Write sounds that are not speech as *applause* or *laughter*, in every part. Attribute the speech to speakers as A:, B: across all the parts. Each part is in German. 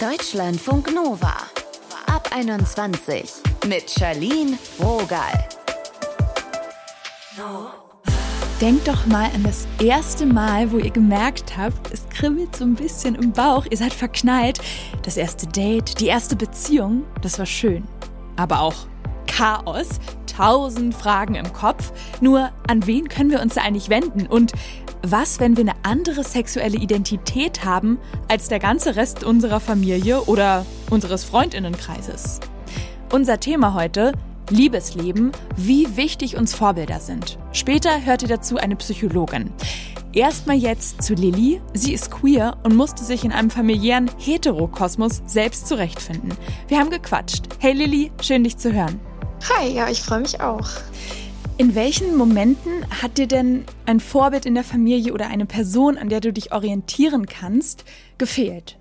A: Deutschlandfunk Nova. Ab 21 mit Charlene Rogal.
B: Denkt doch mal an das erste Mal, wo ihr gemerkt habt, es kribbelt so ein bisschen im Bauch, ihr seid verknallt. Das erste Date, die erste Beziehung, das war schön. Aber auch Chaos, tausend Fragen im Kopf. Nur an wen können wir uns eigentlich wenden? Und was, wenn wir eine andere sexuelle Identität haben als der ganze Rest unserer Familie oder unseres Freundinnenkreises? Unser Thema heute, Liebesleben, wie wichtig uns Vorbilder sind. Später hört ihr dazu eine Psychologin. Erstmal jetzt zu Lilly. Sie ist queer und musste sich in einem familiären Heterokosmos selbst zurechtfinden. Wir haben gequatscht. Hey Lilly, schön dich zu hören.
C: Hi, ja, ich freue mich auch.
B: In welchen Momenten hat dir denn ein Vorbild in der Familie oder eine Person, an der du dich orientieren kannst, gefehlt?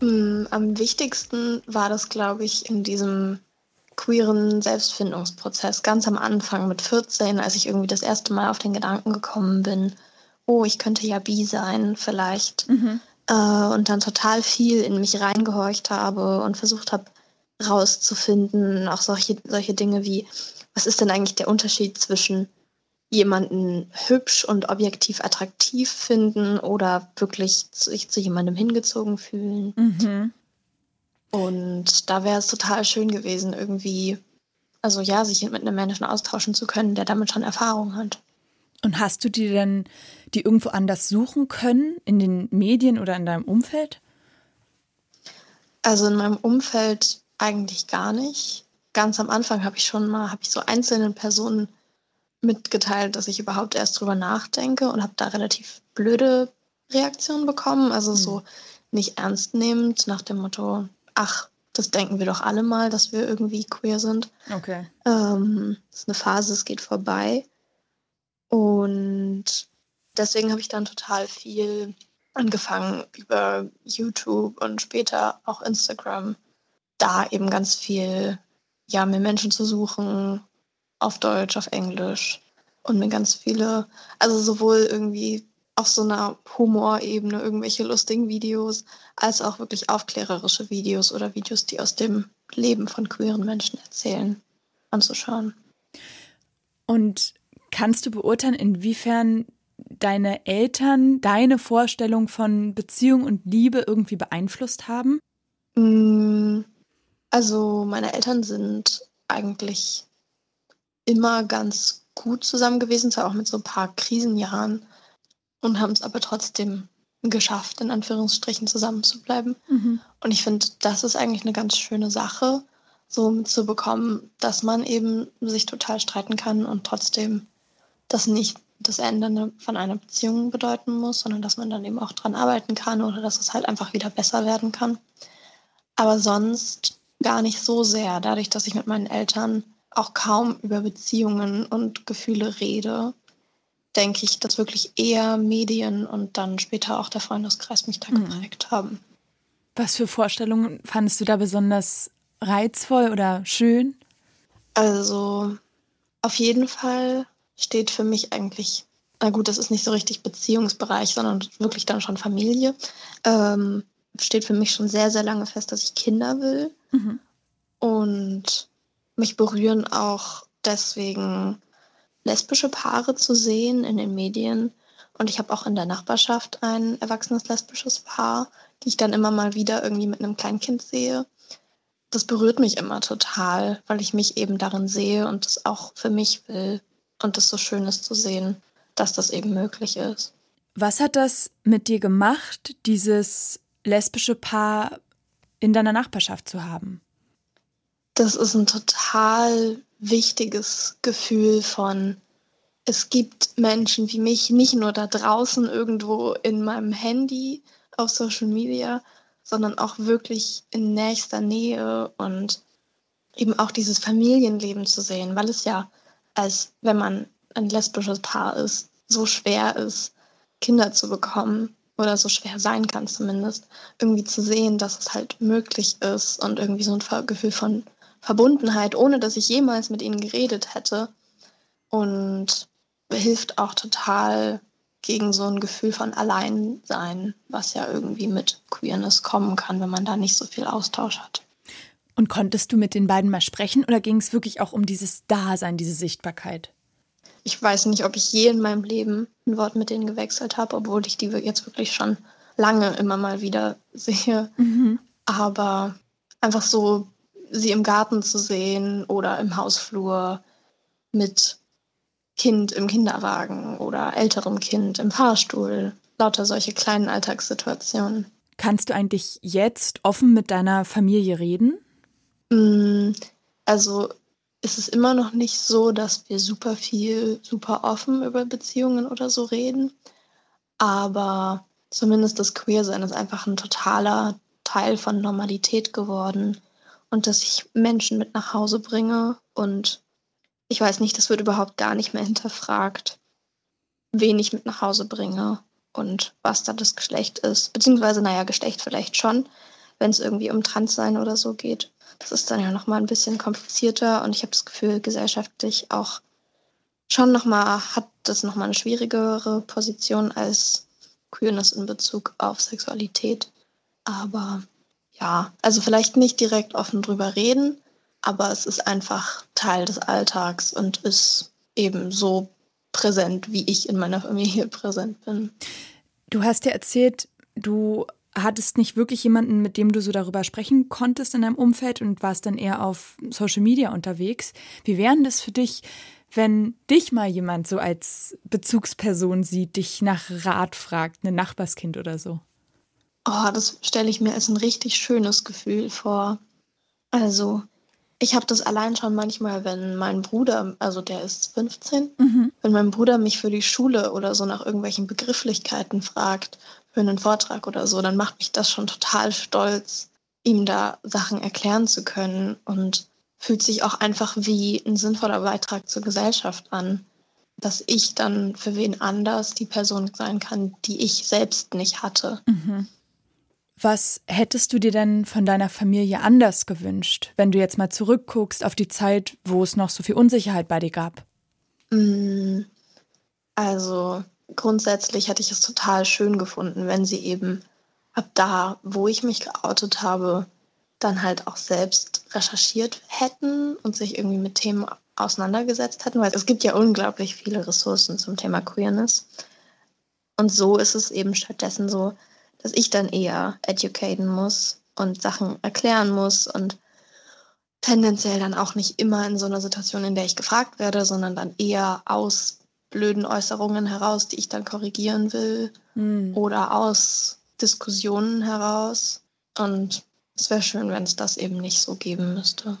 C: Mm, am wichtigsten war das, glaube ich, in diesem queeren Selbstfindungsprozess, ganz am Anfang mit 14, als ich irgendwie das erste Mal auf den Gedanken gekommen bin, oh, ich könnte ja bi sein, vielleicht. Mhm. Äh, und dann total viel in mich reingehorcht habe und versucht habe, rauszufinden, auch solche, solche Dinge wie, was ist denn eigentlich der Unterschied zwischen jemanden hübsch und objektiv attraktiv finden oder wirklich sich zu jemandem hingezogen fühlen. Mhm. Und da wäre es total schön gewesen, irgendwie, also ja, sich mit einem Menschen austauschen zu können, der damit schon Erfahrung hat.
B: Und hast du die denn, die irgendwo anders suchen können, in den Medien oder in deinem Umfeld?
C: Also in meinem Umfeld eigentlich gar nicht ganz am Anfang habe ich schon mal, habe ich so einzelnen Personen mitgeteilt, dass ich überhaupt erst drüber nachdenke und habe da relativ blöde Reaktionen bekommen. Also mhm. so nicht ernst nehmend nach dem Motto, ach, das denken wir doch alle mal, dass wir irgendwie queer sind.
B: Okay.
C: Ähm, das ist eine Phase, es geht vorbei. Und deswegen habe ich dann total viel angefangen über YouTube und später auch Instagram, da eben ganz viel ja, mir Menschen zu suchen, auf Deutsch, auf Englisch und mir ganz viele, also sowohl irgendwie auf so einer Humorebene irgendwelche lustigen Videos, als auch wirklich aufklärerische Videos oder Videos, die aus dem Leben von queeren Menschen erzählen, anzuschauen.
B: Und kannst du beurteilen, inwiefern deine Eltern deine Vorstellung von Beziehung und Liebe irgendwie beeinflusst haben?
C: Mm, also meine Eltern sind eigentlich immer ganz gut zusammen gewesen, zwar auch mit so ein paar Krisenjahren und haben es aber trotzdem geschafft, in Anführungsstrichen zusammen zu bleiben. Mhm. Und ich finde, das ist eigentlich eine ganz schöne Sache, so mitzubekommen, dass man eben sich total streiten kann und trotzdem das nicht das Ende von einer Beziehung bedeuten muss, sondern dass man dann eben auch dran arbeiten kann oder dass es halt einfach wieder besser werden kann. Aber sonst gar nicht so sehr, dadurch, dass ich mit meinen Eltern auch kaum über Beziehungen und Gefühle rede, denke ich, dass wirklich eher Medien und dann später auch der Freundeskreis mich da mhm. geprägt haben.
B: Was für Vorstellungen fandest du da besonders reizvoll oder schön?
C: Also auf jeden Fall steht für mich eigentlich, na gut, das ist nicht so richtig Beziehungsbereich, sondern wirklich dann schon Familie. Ähm, steht für mich schon sehr, sehr lange fest, dass ich Kinder will. Mhm. Und mich berühren auch deswegen lesbische Paare zu sehen in den Medien. Und ich habe auch in der Nachbarschaft ein erwachsenes lesbisches Paar, die ich dann immer mal wieder irgendwie mit einem Kleinkind sehe. Das berührt mich immer total, weil ich mich eben darin sehe und das auch für mich will. Und es so schön ist zu sehen, dass das eben möglich ist.
B: Was hat das mit dir gemacht, dieses lesbische Paar in deiner Nachbarschaft zu haben?
C: Das ist ein total wichtiges Gefühl von, es gibt Menschen wie mich, nicht nur da draußen irgendwo in meinem Handy auf Social Media, sondern auch wirklich in nächster Nähe und eben auch dieses Familienleben zu sehen, weil es ja, als wenn man ein lesbisches Paar ist, so schwer ist, Kinder zu bekommen oder so schwer sein kann zumindest, irgendwie zu sehen, dass es halt möglich ist und irgendwie so ein Gefühl von Verbundenheit, ohne dass ich jemals mit ihnen geredet hätte. Und hilft auch total, gegen so ein Gefühl von Alleinsein, was ja irgendwie mit Queerness kommen kann, wenn man da nicht so viel Austausch hat.
B: Und konntest du mit den beiden mal sprechen oder ging es wirklich auch um dieses Dasein, diese Sichtbarkeit?
C: Ich weiß nicht, ob ich je in meinem Leben ein Wort mit denen gewechselt habe, obwohl ich die jetzt wirklich schon lange immer mal wieder sehe. Mhm. Aber einfach so sie im Garten zu sehen oder im Hausflur mit Kind im Kinderwagen oder älterem Kind im Fahrstuhl. Lauter solche kleinen Alltagssituationen.
B: Kannst du eigentlich jetzt offen mit deiner Familie reden?
C: Mm, also ist es immer noch nicht so, dass wir super viel, super offen über Beziehungen oder so reden. Aber zumindest das Queersein ist einfach ein totaler Teil von Normalität geworden. Und dass ich Menschen mit nach Hause bringe und ich weiß nicht, das wird überhaupt gar nicht mehr hinterfragt, wen ich mit nach Hause bringe und was da das Geschlecht ist. Beziehungsweise, naja, Geschlecht vielleicht schon, wenn es irgendwie um Transsein oder so geht. Das ist dann ja nochmal ein bisschen komplizierter und ich habe das Gefühl, gesellschaftlich auch schon nochmal, hat das nochmal eine schwierigere Position als Queerness in Bezug auf Sexualität. Aber ja, also vielleicht nicht direkt offen drüber reden, aber es ist einfach Teil des Alltags und ist eben so präsent, wie ich in meiner Familie *laughs* präsent bin.
B: Du hast ja erzählt, du hattest nicht wirklich jemanden, mit dem du so darüber sprechen konntest in deinem Umfeld und warst dann eher auf Social Media unterwegs. Wie wäre das für dich, wenn dich mal jemand so als Bezugsperson sieht, dich nach Rat fragt, ein Nachbarskind oder so?
C: Oh, das stelle ich mir als ein richtig schönes Gefühl vor. Also, ich habe das allein schon manchmal, wenn mein Bruder, also der ist 15, mhm. wenn mein Bruder mich für die Schule oder so nach irgendwelchen Begrifflichkeiten fragt, für einen Vortrag oder so, dann macht mich das schon total stolz, ihm da Sachen erklären zu können und fühlt sich auch einfach wie ein sinnvoller Beitrag zur Gesellschaft an, dass ich dann für wen anders die Person sein kann, die ich selbst nicht hatte. Mhm.
B: Was hättest du dir denn von deiner Familie anders gewünscht, wenn du jetzt mal zurückguckst auf die Zeit, wo es noch so viel Unsicherheit bei dir gab?
C: Mm, also grundsätzlich hätte ich es total schön gefunden, wenn sie eben ab da, wo ich mich geoutet habe, dann halt auch selbst recherchiert hätten und sich irgendwie mit Themen auseinandergesetzt hätten, weil es gibt ja unglaublich viele Ressourcen zum Thema Queerness. Und so ist es eben stattdessen so, dass ich dann eher educaten muss und Sachen erklären muss und tendenziell dann auch nicht immer in so einer Situation, in der ich gefragt werde, sondern dann eher aus blöden Äußerungen heraus, die ich dann korrigieren will mhm. oder aus Diskussionen heraus. Und es wäre schön, wenn es das eben nicht so geben müsste.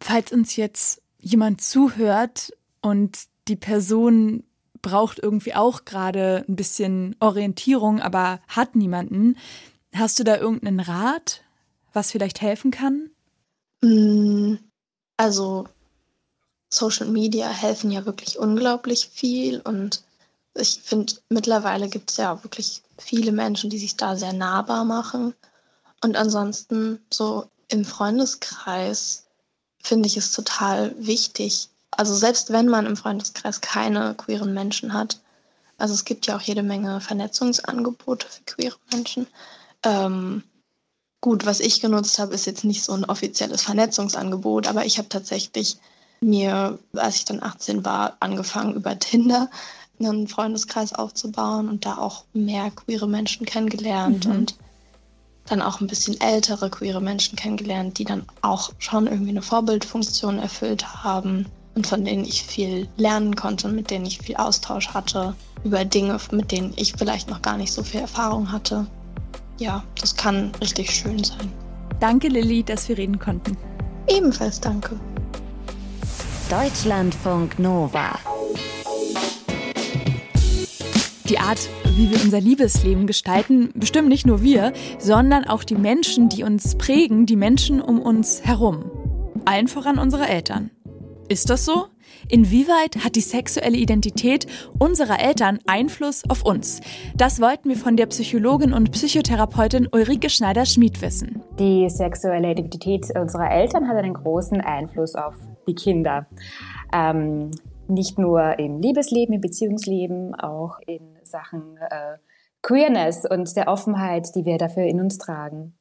B: Falls uns jetzt jemand zuhört und die Person braucht irgendwie auch gerade ein bisschen Orientierung, aber hat niemanden. Hast du da irgendeinen Rat, was vielleicht helfen kann?
C: Mm, also Social Media helfen ja wirklich unglaublich viel und ich finde, mittlerweile gibt es ja wirklich viele Menschen, die sich da sehr nahbar machen. Und ansonsten so im Freundeskreis finde ich es total wichtig, also selbst wenn man im Freundeskreis keine queeren Menschen hat, also es gibt ja auch jede Menge Vernetzungsangebote für queere Menschen. Ähm, gut, was ich genutzt habe, ist jetzt nicht so ein offizielles Vernetzungsangebot, aber ich habe tatsächlich mir, als ich dann 18 war, angefangen über Tinder einen Freundeskreis aufzubauen und da auch mehr queere Menschen kennengelernt mhm. und dann auch ein bisschen ältere queere Menschen kennengelernt, die dann auch schon irgendwie eine Vorbildfunktion erfüllt haben und von denen ich viel lernen konnte, mit denen ich viel Austausch hatte über Dinge, mit denen ich vielleicht noch gar nicht so viel Erfahrung hatte. Ja, das kann richtig schön sein.
B: Danke, Lilly, dass wir reden konnten.
C: Ebenfalls danke.
A: Deutschlandfunk Nova.
B: Die Art, wie wir unser Liebesleben gestalten, bestimmen nicht nur wir, sondern auch die Menschen, die uns prägen, die Menschen um uns herum. Allen voran unsere Eltern. Ist das so? Inwieweit hat die sexuelle Identität unserer Eltern Einfluss auf uns? Das wollten wir von der Psychologin und Psychotherapeutin Ulrike Schneider-Schmid wissen.
D: Die sexuelle Identität unserer Eltern hat einen großen Einfluss auf die Kinder. Ähm, Nicht nur im Liebesleben, im Beziehungsleben, auch in Sachen äh, Queerness und der Offenheit, die wir dafür in uns tragen.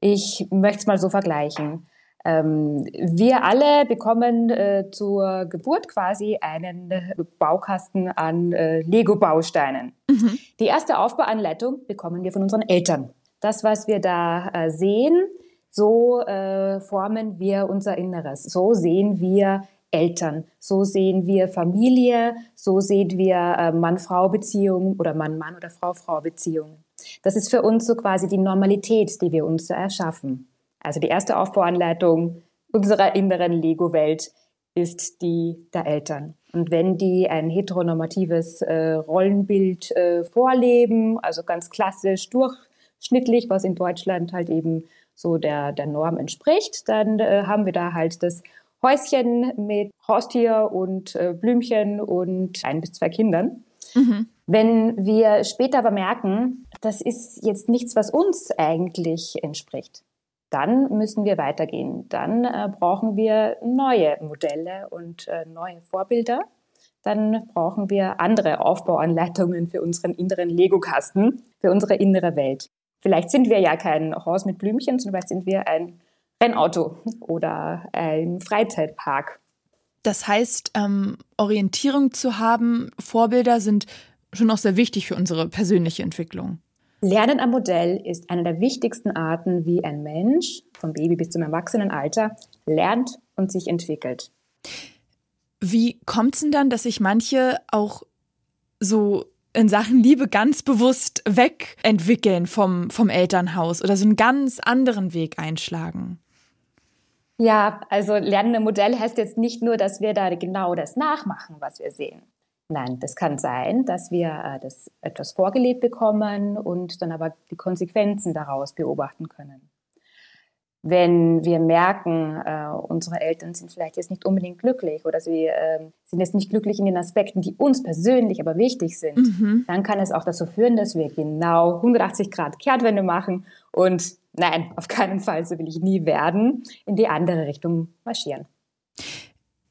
D: Ich möchte es mal so vergleichen. Ähm, wir alle bekommen äh, zur Geburt quasi einen Baukasten an äh, Lego-Bausteinen. Mhm. Die erste Aufbauanleitung bekommen wir von unseren Eltern. Das, was wir da äh, sehen, so äh, formen wir unser Inneres. So sehen wir Eltern. So sehen wir Familie. So sehen wir äh, Mann-Frau-Beziehungen oder Mann-Mann oder Frau-Frau-Beziehungen. Das ist für uns so quasi die Normalität, die wir uns erschaffen. Also die erste Aufbauanleitung unserer inneren Lego-Welt ist die der Eltern. Und wenn die ein heteronormatives äh, Rollenbild äh, vorleben, also ganz klassisch durchschnittlich, was in Deutschland halt eben so der, der Norm entspricht, dann äh, haben wir da halt das Häuschen mit Haustier und äh, Blümchen und ein bis zwei Kindern. Mhm. Wenn wir später aber merken, das ist jetzt nichts, was uns eigentlich entspricht, dann müssen wir weitergehen. Dann äh, brauchen wir neue Modelle und äh, neue Vorbilder. Dann brauchen wir andere Aufbauanleitungen für unseren inneren Lego-Kasten, für unsere innere Welt. Vielleicht sind wir ja kein Haus mit Blümchen, sondern vielleicht sind wir ein Rennauto oder ein Freizeitpark.
B: Das heißt, ähm, Orientierung zu haben, Vorbilder sind schon auch sehr wichtig für unsere persönliche Entwicklung.
D: Lernen am Modell ist eine der wichtigsten Arten, wie ein Mensch vom Baby bis zum Erwachsenenalter lernt und sich entwickelt.
B: Wie kommt es denn dann, dass sich manche auch so in Sachen Liebe ganz bewusst wegentwickeln vom, vom Elternhaus oder so einen ganz anderen Weg einschlagen?
D: Ja, also lernende Modell heißt jetzt nicht nur, dass wir da genau das nachmachen, was wir sehen. Nein, das kann sein, dass wir äh, das etwas vorgelebt bekommen und dann aber die Konsequenzen daraus beobachten können. Wenn wir merken, äh, unsere Eltern sind vielleicht jetzt nicht unbedingt glücklich oder sie äh, sind jetzt nicht glücklich in den Aspekten, die uns persönlich aber wichtig sind, mhm. dann kann es auch dazu führen, dass wir genau 180 Grad Kehrtwende machen und nein, auf keinen Fall, so will ich nie werden, in die andere Richtung marschieren.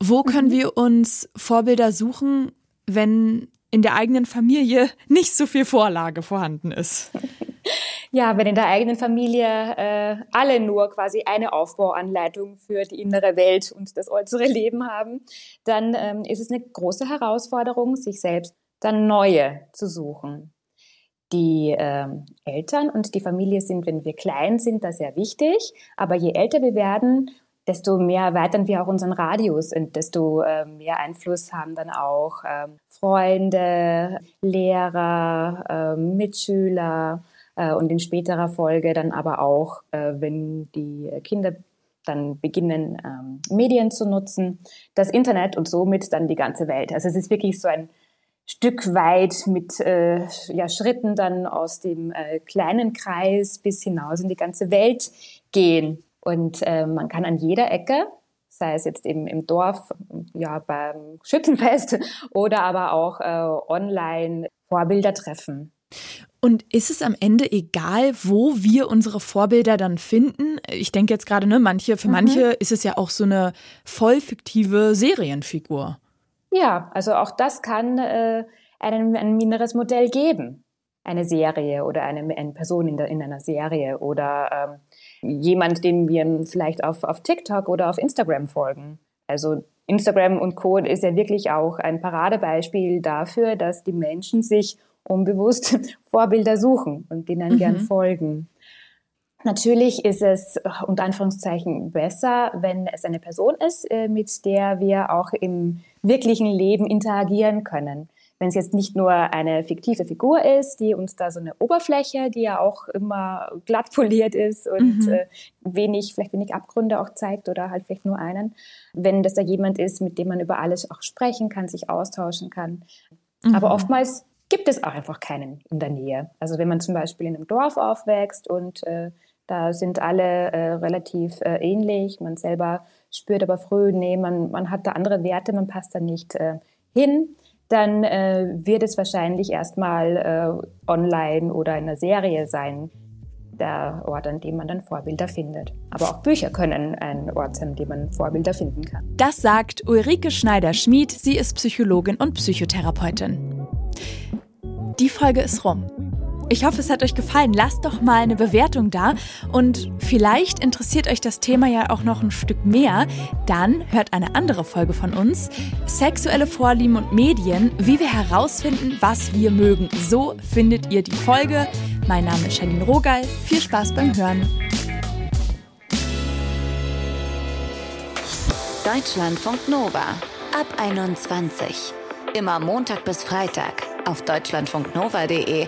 B: Wo können mhm. wir uns Vorbilder suchen, wenn in der eigenen Familie nicht so viel Vorlage vorhanden ist.
D: Ja, wenn in der eigenen Familie äh, alle nur quasi eine Aufbauanleitung für die innere Welt und das äußere Leben haben, dann ähm, ist es eine große Herausforderung, sich selbst dann neue zu suchen. Die ähm, Eltern und die Familie sind, wenn wir klein sind, da sehr wichtig. Aber je älter wir werden, desto mehr erweitern wir auch unseren Radius und desto äh, mehr Einfluss haben dann auch äh, Freunde, Lehrer, äh, Mitschüler äh, und in späterer Folge dann aber auch, äh, wenn die Kinder dann beginnen, ähm, Medien zu nutzen, das Internet und somit dann die ganze Welt. Also es ist wirklich so ein Stück weit mit äh, ja, Schritten dann aus dem äh, kleinen Kreis bis hinaus in die ganze Welt gehen. Und äh, man kann an jeder Ecke, sei es jetzt eben im Dorf, ja, beim Schützenfest *laughs* oder aber auch äh, online Vorbilder treffen.
B: Und ist es am Ende egal, wo wir unsere Vorbilder dann finden? Ich denke jetzt gerade, ne, manche, für mhm. manche ist es ja auch so eine voll fiktive Serienfigur.
D: Ja, also auch das kann äh, ein, ein mineres Modell geben. Eine Serie oder eine, eine Person in, der, in einer Serie oder ähm, jemand, dem wir vielleicht auf, auf TikTok oder auf Instagram folgen. Also Instagram und Co. ist ja wirklich auch ein Paradebeispiel dafür, dass die Menschen sich unbewusst *laughs* Vorbilder suchen und denen mhm. gern folgen. Natürlich ist es unter Anführungszeichen besser, wenn es eine Person ist, äh, mit der wir auch im wirklichen Leben interagieren können wenn es jetzt nicht nur eine fiktive Figur ist, die uns da so eine Oberfläche, die ja auch immer glatt *laughs* poliert ist und mhm. äh, wenig, vielleicht wenig Abgründe auch zeigt oder halt vielleicht nur einen. Wenn das da jemand ist, mit dem man über alles auch sprechen kann, sich austauschen kann. Mhm. Aber oftmals gibt es auch einfach keinen in der Nähe. Also wenn man zum Beispiel in einem Dorf aufwächst und äh, da sind alle äh, relativ äh, ähnlich, man selber spürt aber früh, nee, man, man hat da andere Werte, man passt da nicht äh, hin, dann äh, wird es wahrscheinlich erstmal äh, online oder in einer Serie sein. der Ort, an dem man dann Vorbilder findet. Aber auch Bücher können ein Ort sein, an dem man Vorbilder finden kann.
B: Das sagt Ulrike Schneider-Schmid. Sie ist Psychologin und Psychotherapeutin. Die Folge ist rum. Ich hoffe, es hat euch gefallen. Lasst doch mal eine Bewertung da und vielleicht interessiert euch das Thema ja auch noch ein Stück mehr. Dann hört eine andere Folge von uns. Sexuelle Vorlieben und Medien, wie wir herausfinden, was wir mögen. So findet ihr die Folge. Mein Name ist Charlene Rogal. Viel Spaß beim Hören.
A: Deutschlandfunk Nova ab 21. Immer Montag bis Freitag auf deutschlandfunknova.de